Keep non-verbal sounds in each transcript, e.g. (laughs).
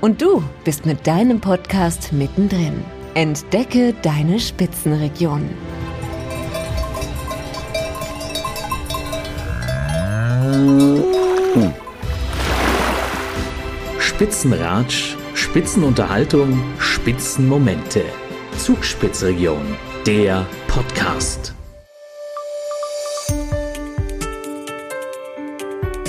Und du bist mit deinem Podcast mittendrin. Entdecke deine Spitzenregion. Spitzenratsch, Spitzenunterhaltung, Spitzenmomente. Zugspitzregion, der Podcast.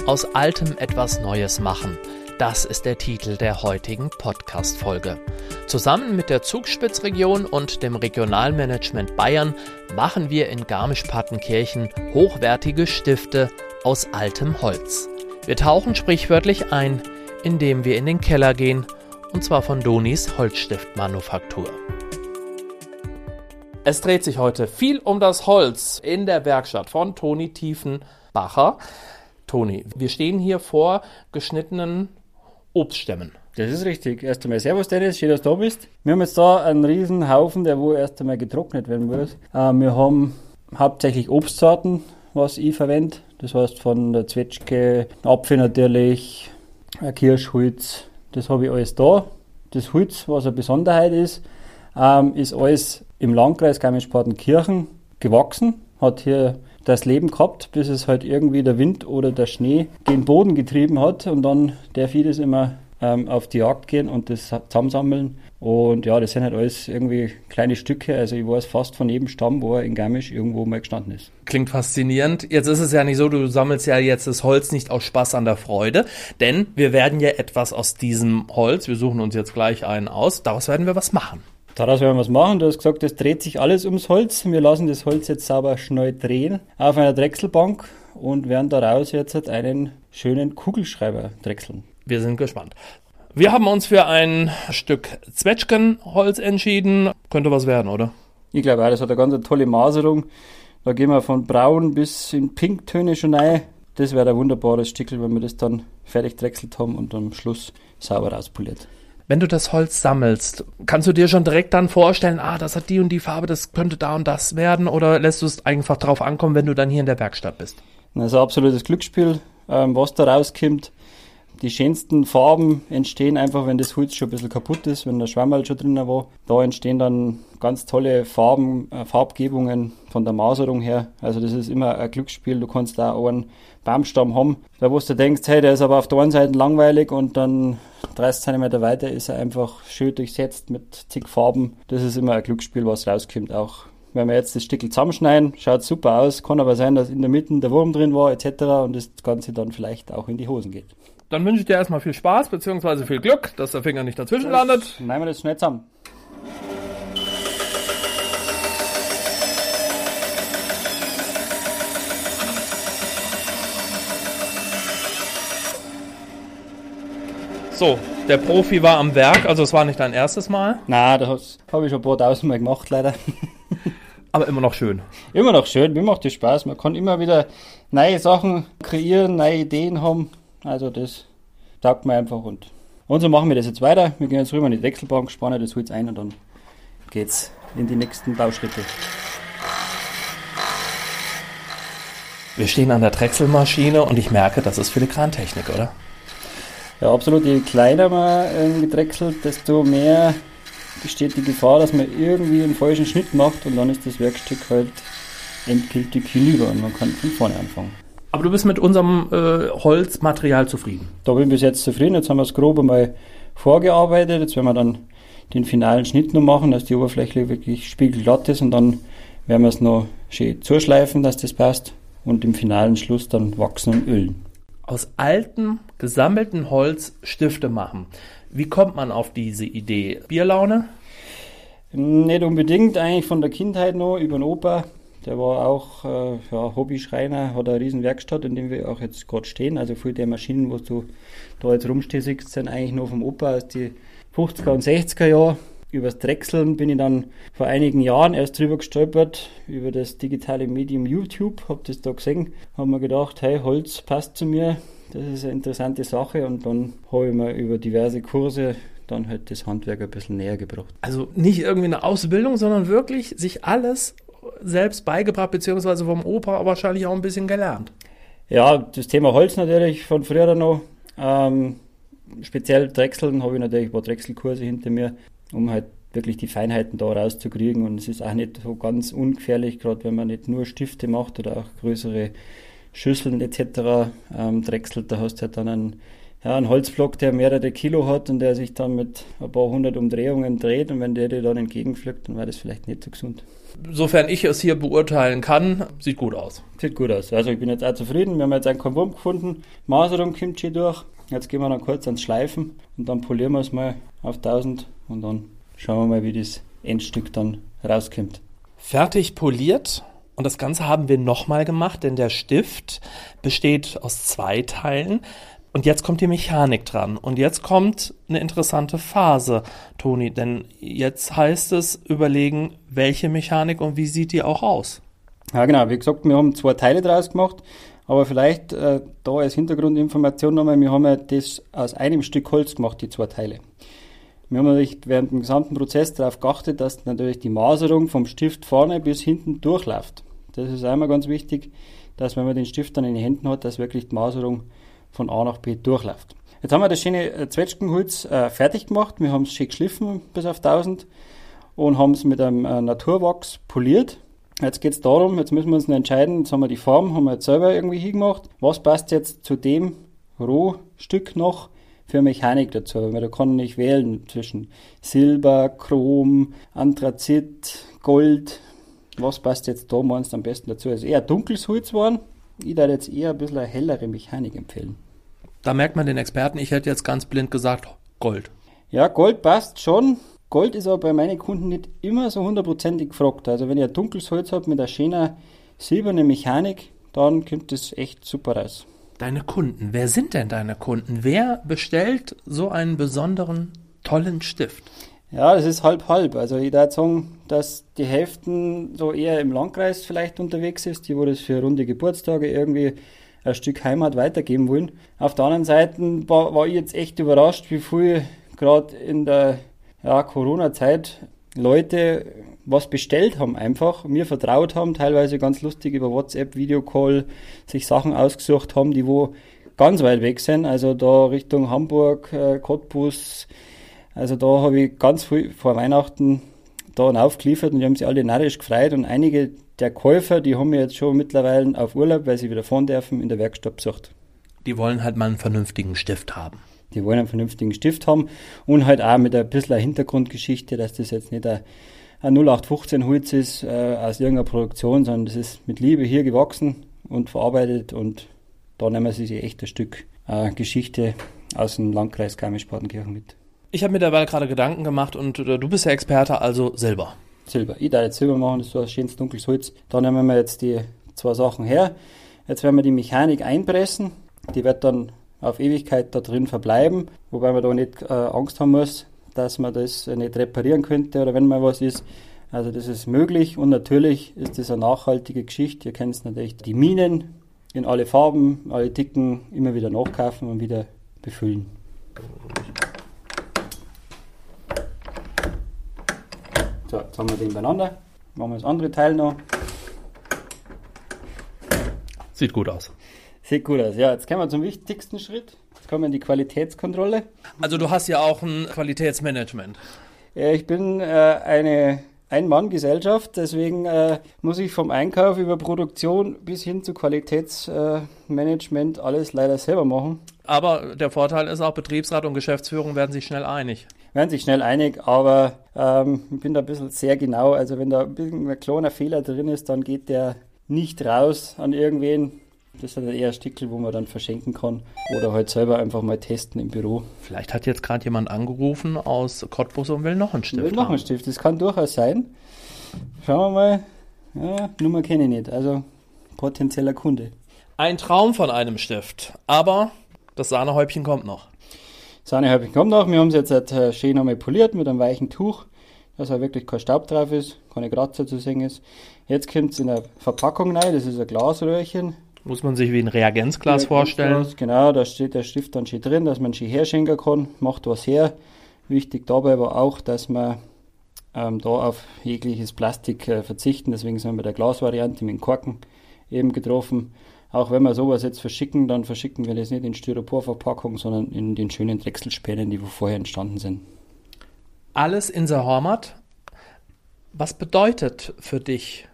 Aus Altem etwas Neues machen. Das ist der Titel der heutigen Podcast-Folge. Zusammen mit der Zugspitzregion und dem Regionalmanagement Bayern machen wir in Garmisch-Partenkirchen hochwertige Stifte aus altem Holz. Wir tauchen sprichwörtlich ein, indem wir in den Keller gehen, und zwar von Donis Holzstiftmanufaktur. Es dreht sich heute viel um das Holz in der Werkstatt von Toni Tiefenbacher. Toni, wir stehen hier vor geschnittenen Obststämmen. Das ist richtig. Erst einmal Servus Dennis, schön, dass du da bist. Wir haben jetzt da einen riesen Haufen, der wo erst einmal getrocknet werden muss. Äh, wir haben hauptsächlich Obstsorten, was ich verwende. Das heißt von der Zwetschge, Apfel natürlich, Kirschholz. Das habe ich alles da. Das Holz, was eine Besonderheit ist, ähm, ist alles im Landkreis Garmisch-Partenkirchen gewachsen. Hat hier das Leben gehabt, bis es halt irgendwie der Wind oder der Schnee den Boden getrieben hat und dann ich das immer ähm, auf die Jagd gehen und das zusammensammeln. Und ja, das sind halt alles irgendwie kleine Stücke. Also ich weiß fast von jedem Stamm, wo er in Garmisch irgendwo mal gestanden ist. Klingt faszinierend. Jetzt ist es ja nicht so, du sammelst ja jetzt das Holz nicht aus Spaß an der Freude, denn wir werden ja etwas aus diesem Holz, wir suchen uns jetzt gleich einen aus, daraus werden wir was machen. Daraus werden wir was machen. Du hast gesagt, es dreht sich alles ums Holz. Wir lassen das Holz jetzt sauber schnell drehen auf einer Drechselbank und werden daraus jetzt einen schönen Kugelschreiber drechseln. Wir sind gespannt. Wir haben uns für ein Stück Zwetschgenholz entschieden. Könnte was werden, oder? Ich glaube auch, das hat eine ganz tolle Maserung. Da gehen wir von braun bis in Pinktöne schon rein. Das wäre ein wunderbares Stück, wenn wir das dann fertig drechselt haben und am Schluss sauber rauspoliert. Wenn du das Holz sammelst, kannst du dir schon direkt dann vorstellen, ah, das hat die und die Farbe, das könnte da und das werden, oder lässt du es einfach drauf ankommen, wenn du dann hier in der Werkstatt bist? Das ist ein absolutes Glücksspiel, ähm, was da rauskommt. Die schönsten Farben entstehen einfach, wenn das Holz schon ein bisschen kaputt ist, wenn der Schwammerl schon drin war. Da entstehen dann ganz tolle Farben, äh, Farbgebungen von der Maserung her. Also das ist immer ein Glücksspiel. Du kannst da auch einen Baumstamm haben, da wo du denkst, hey, der ist aber auf der einen Seite langweilig und dann 30 cm weiter ist er einfach schön durchsetzt mit zig Farben. Das ist immer ein Glücksspiel, was rauskommt auch. Wenn wir jetzt das Stück zusammenschneiden, schaut super aus, kann aber sein, dass in der Mitte der Wurm drin war etc. und das Ganze dann vielleicht auch in die Hosen geht. Dann wünsche ich dir erstmal viel Spaß bzw. viel Glück, dass der Finger nicht dazwischen das landet. Nehmen wir das schnell zusammen. So, der Profi war am Werk, also es war nicht dein erstes Mal. Nein, das habe ich schon ein paar tausend Mal gemacht, leider. (laughs) Aber immer noch schön. Immer noch schön, mir macht das Spaß. Man kann immer wieder neue Sachen kreieren, neue Ideen haben. Also das taugt mir einfach und, und so machen wir das jetzt weiter. Wir gehen jetzt rüber in die Wechselbank, spannen das Holz ein und dann geht's in die nächsten Bauschritte. Wir stehen an der Drechselmaschine und ich merke, das ist Filigrantechnik, oder? Ja, absolut. Je kleiner man ähm, gedrechselt, desto mehr besteht die Gefahr, dass man irgendwie einen falschen Schnitt macht und dann ist das Werkstück halt endgültig hinüber und man kann von vorne anfangen. Aber du bist mit unserem äh, Holzmaterial zufrieden? Da bin ich bis jetzt zufrieden. Jetzt haben wir es grob einmal vorgearbeitet. Jetzt werden wir dann den finalen Schnitt noch machen, dass die Oberfläche wirklich spiegelglatt ist und dann werden wir es noch schön zuschleifen, dass das passt. und im finalen Schluss dann wachsen und ölen. Aus altem, gesammelten Holz Stifte machen. Wie kommt man auf diese Idee? Bierlaune? Nicht unbedingt, eigentlich von der Kindheit noch über den Opa. Der war auch äh, ja, Hobby-Schreiner, hat eine riesen Werkstatt, in dem wir auch jetzt gerade stehen. Also viele der Maschinen, wo du da jetzt rumstehst, sind eigentlich noch vom Opa aus die 50er und 60er Jahre. Übers Drechseln bin ich dann vor einigen Jahren erst drüber gestolpert, über das digitale Medium YouTube, hab das da gesehen, hab mir gedacht, hey, Holz passt zu mir, das ist eine interessante Sache und dann habe ich mir über diverse Kurse dann halt das Handwerk ein bisschen näher gebracht. Also nicht irgendwie eine Ausbildung, sondern wirklich sich alles selbst beigebracht, beziehungsweise vom Opa wahrscheinlich auch ein bisschen gelernt. Ja, das Thema Holz natürlich von früher noch. Ähm, speziell Drechseln habe ich natürlich ein paar Drechselkurse hinter mir, um halt wirklich die Feinheiten da rauszukriegen. Und es ist auch nicht so ganz ungefährlich, gerade wenn man nicht nur Stifte macht oder auch größere Schüsseln etc. Ähm, drechselt, da hast du halt dann einen ja, ein Holzblock, der mehrere Kilo hat und der sich dann mit ein paar hundert Umdrehungen dreht und wenn der dir dann entgegenfliegt, dann wäre das vielleicht nicht so gesund. Sofern ich es hier beurteilen kann, sieht gut aus. Sieht gut aus. Also ich bin jetzt auch zufrieden. Wir haben jetzt einen Konform gefunden. Maserung kommt schon durch. Jetzt gehen wir dann kurz ans Schleifen und dann polieren wir es mal auf 1000 und dann schauen wir mal, wie das Endstück dann rauskommt. Fertig poliert und das Ganze haben wir nochmal gemacht, denn der Stift besteht aus zwei Teilen. Und jetzt kommt die Mechanik dran. Und jetzt kommt eine interessante Phase, Toni, denn jetzt heißt es überlegen, welche Mechanik und wie sieht die auch aus. Ja, genau. Wie gesagt, wir haben zwei Teile draus gemacht. Aber vielleicht äh, da als Hintergrundinformation nochmal, wir haben ja das aus einem Stück Holz gemacht, die zwei Teile. Wir haben natürlich während dem gesamten Prozess darauf geachtet, dass natürlich die Maserung vom Stift vorne bis hinten durchläuft. Das ist einmal ganz wichtig, dass wenn man den Stift dann in den Händen hat, dass wirklich die Maserung von A nach B durchläuft. Jetzt haben wir das schöne äh, Zwetschgenholz äh, fertig gemacht. Wir haben es schön geschliffen bis auf 1000 und haben es mit einem äh, Naturwachs poliert. Jetzt geht es darum, jetzt müssen wir uns entscheiden, jetzt haben wir die Form, haben wir jetzt selber irgendwie hingemacht. Was passt jetzt zu dem Rohstück noch für Mechanik dazu? Weil da kann ich wählen zwischen Silber, Chrom, Anthrazit, Gold. Was passt jetzt da meinst am besten dazu? Also eher dunkles Holz waren ich da jetzt eher ein bisschen eine hellere Mechanik empfehlen. Da merkt man den Experten, ich hätte jetzt ganz blind gesagt, Gold. Ja, Gold passt schon. Gold ist aber bei meinen Kunden nicht immer so hundertprozentig gefragt. Also wenn ihr ein dunkles Holz habt mit einer schönen silbernen Mechanik, dann kommt das echt super raus. Deine Kunden, wer sind denn deine Kunden? Wer bestellt so einen besonderen, tollen Stift? Ja, das ist halb halb. Also ich würde sagen, dass die Hälften so eher im Landkreis vielleicht unterwegs ist, die wo das für runde Geburtstage irgendwie ein Stück Heimat weitergeben wollen. Auf der anderen Seite war, war ich jetzt echt überrascht, wie viel gerade in der ja, Corona-Zeit Leute was bestellt haben einfach, mir vertraut haben, teilweise ganz lustig über WhatsApp, Videocall, sich Sachen ausgesucht haben, die wo ganz weit weg sind, also da Richtung Hamburg, äh, Cottbus, also da habe ich ganz viel vor Weihnachten da aufgeliefert und die haben sich alle narrisch gefreut und einige der Käufer, die haben mir jetzt schon mittlerweile auf Urlaub, weil sie wieder fahren dürfen, in der Werkstatt besucht. Die wollen halt mal einen vernünftigen Stift haben. Die wollen einen vernünftigen Stift haben und halt auch mit ein bisschen Hintergrundgeschichte, dass das jetzt nicht ein, ein 0815 Holz ist äh, aus irgendeiner Produktion, sondern das ist mit Liebe hier gewachsen und verarbeitet und da nehmen sie sich echt ein Stück äh, Geschichte aus dem Landkreis Garmisch-Partenkirchen mit. Ich habe mir dabei gerade Gedanken gemacht und äh, du bist ja Experte, also Silber. Silber. Ich darf jetzt Silber machen, das ist so ein schönes dunkles Holz. Da nehmen wir jetzt die zwei Sachen her. Jetzt werden wir die Mechanik einpressen. Die wird dann auf Ewigkeit da drin verbleiben, wobei man da nicht äh, Angst haben muss, dass man das nicht reparieren könnte oder wenn mal was ist. Also das ist möglich und natürlich ist das eine nachhaltige Geschichte. Ihr kennt natürlich die Minen in alle Farben, alle Dicken immer wieder nachkaufen und wieder befüllen. So, jetzt haben wir den beieinander. Machen wir das andere Teil noch. Sieht gut aus. Sieht gut aus. Ja, jetzt kommen wir zum wichtigsten Schritt. Jetzt kommen wir in die Qualitätskontrolle. Also du hast ja auch ein Qualitätsmanagement. Ich bin äh, eine Ein-Mann-Gesellschaft, deswegen äh, muss ich vom Einkauf über Produktion bis hin zu Qualitätsmanagement äh, alles leider selber machen. Aber der Vorteil ist auch, Betriebsrat und Geschäftsführung werden sich schnell einig werden sich schnell einig, aber ähm, ich bin da ein bisschen sehr genau. Also wenn da ein, bisschen ein kleiner Fehler drin ist, dann geht der nicht raus an irgendwen. Das ist eher ein Stickel, wo man dann verschenken kann oder halt selber einfach mal testen im Büro. Vielleicht hat jetzt gerade jemand angerufen aus Cottbus und will noch einen Stift. Will noch einen Stift, das kann durchaus sein. Schauen wir mal. Ja, Nummer kenne ich nicht, also potenzieller Kunde. Ein Traum von einem Stift, aber das Sahnehäubchen kommt noch. Sahnehäubchen kommt noch. Wir haben es jetzt halt schön einmal poliert mit einem weichen Tuch, dass auch wirklich kein Staub drauf ist, keine Kratzer zu sehen ist. Jetzt kommt es in eine Verpackung rein, das ist ein Glasröhrchen. Muss man sich wie ein Reagenzglas vorstellen. Genau, da steht der Stift dann schon drin, dass man schon herschenken kann, macht was her. Wichtig dabei war auch, dass man ähm, da auf jegliches Plastik äh, verzichten. Deswegen sind wir bei der Glasvariante mit dem Korken eben getroffen. Auch wenn wir sowas jetzt verschicken, dann verschicken wir das nicht in Styroporverpackung, sondern in den schönen Drechselspänen, die vorher entstanden sind. Alles in der Heimat. Was bedeutet für dich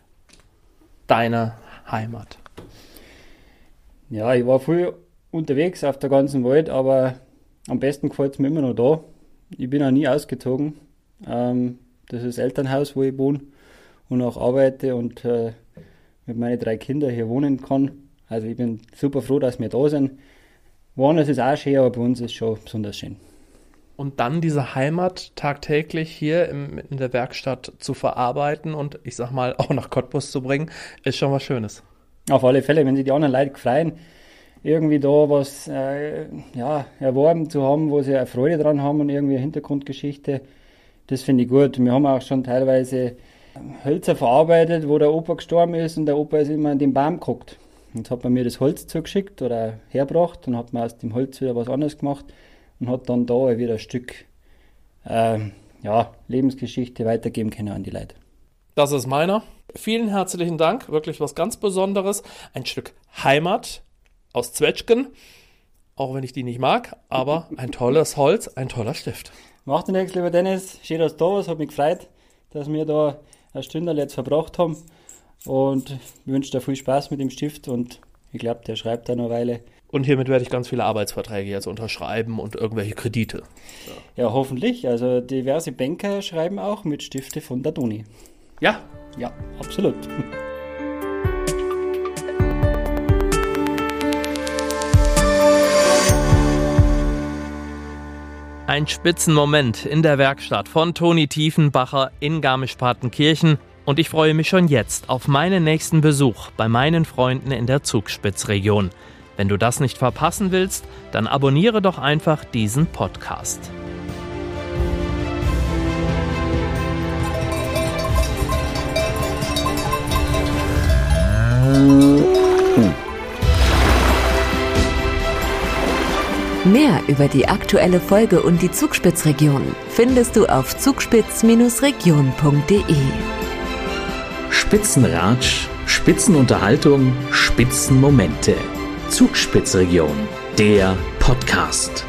deine Heimat? Ja, ich war viel unterwegs auf der ganzen Welt, aber am besten gefällt es mir immer noch da. Ich bin auch nie ausgezogen. Ähm, das ist das Elternhaus, wo ich wohne und auch arbeite und äh, mit meinen drei Kindern hier wohnen kann. Also ich bin super froh, dass wir da sind. Woanders ist auch schön, aber bei uns ist es schon besonders schön. Und dann diese Heimat tagtäglich hier im, in der Werkstatt zu verarbeiten und ich sag mal auch nach Cottbus zu bringen, ist schon was Schönes. Auf alle Fälle, wenn sich die anderen Leute freuen, irgendwie da was äh, ja, erworben zu haben, wo sie eine Freude dran haben und irgendwie eine Hintergrundgeschichte, das finde ich gut. Wir haben auch schon teilweise Hölzer verarbeitet, wo der Opa gestorben ist und der Opa ist immer an den Baum geguckt. Und hat man mir das Holz zugeschickt oder hergebracht und hat man aus dem Holz wieder was anderes gemacht und hat dann da wieder ein Stück äh, ja, Lebensgeschichte weitergeben können an die Leute. Das ist meiner. Vielen herzlichen Dank. Wirklich was ganz Besonderes. Ein Stück Heimat aus Zwetschgen. Auch wenn ich die nicht mag, aber ein tolles Holz, ein toller Stift. Macht nichts, lieber Dennis. Schön, dass du da warst. Hat mich gefreut, dass wir da eine Stunde jetzt verbracht haben. Und ich wünsche dir viel Spaß mit dem Stift und ich glaube, der schreibt da noch eine Weile. Und hiermit werde ich ganz viele Arbeitsverträge jetzt unterschreiben und irgendwelche Kredite. Ja, ja hoffentlich. Also diverse Banker schreiben auch mit Stifte von der Doni. Ja? Ja, absolut. Ein Spitzenmoment in der Werkstatt von Toni Tiefenbacher in Garmisch-Partenkirchen und ich freue mich schon jetzt auf meinen nächsten Besuch bei meinen Freunden in der Zugspitzregion. Wenn du das nicht verpassen willst, dann abonniere doch einfach diesen Podcast. Mehr über die aktuelle Folge und die Zugspitzregion findest du auf zugspitz-region.de. Spitzenratsch, Spitzenunterhaltung, Spitzenmomente. Zugspitzregion, der Podcast.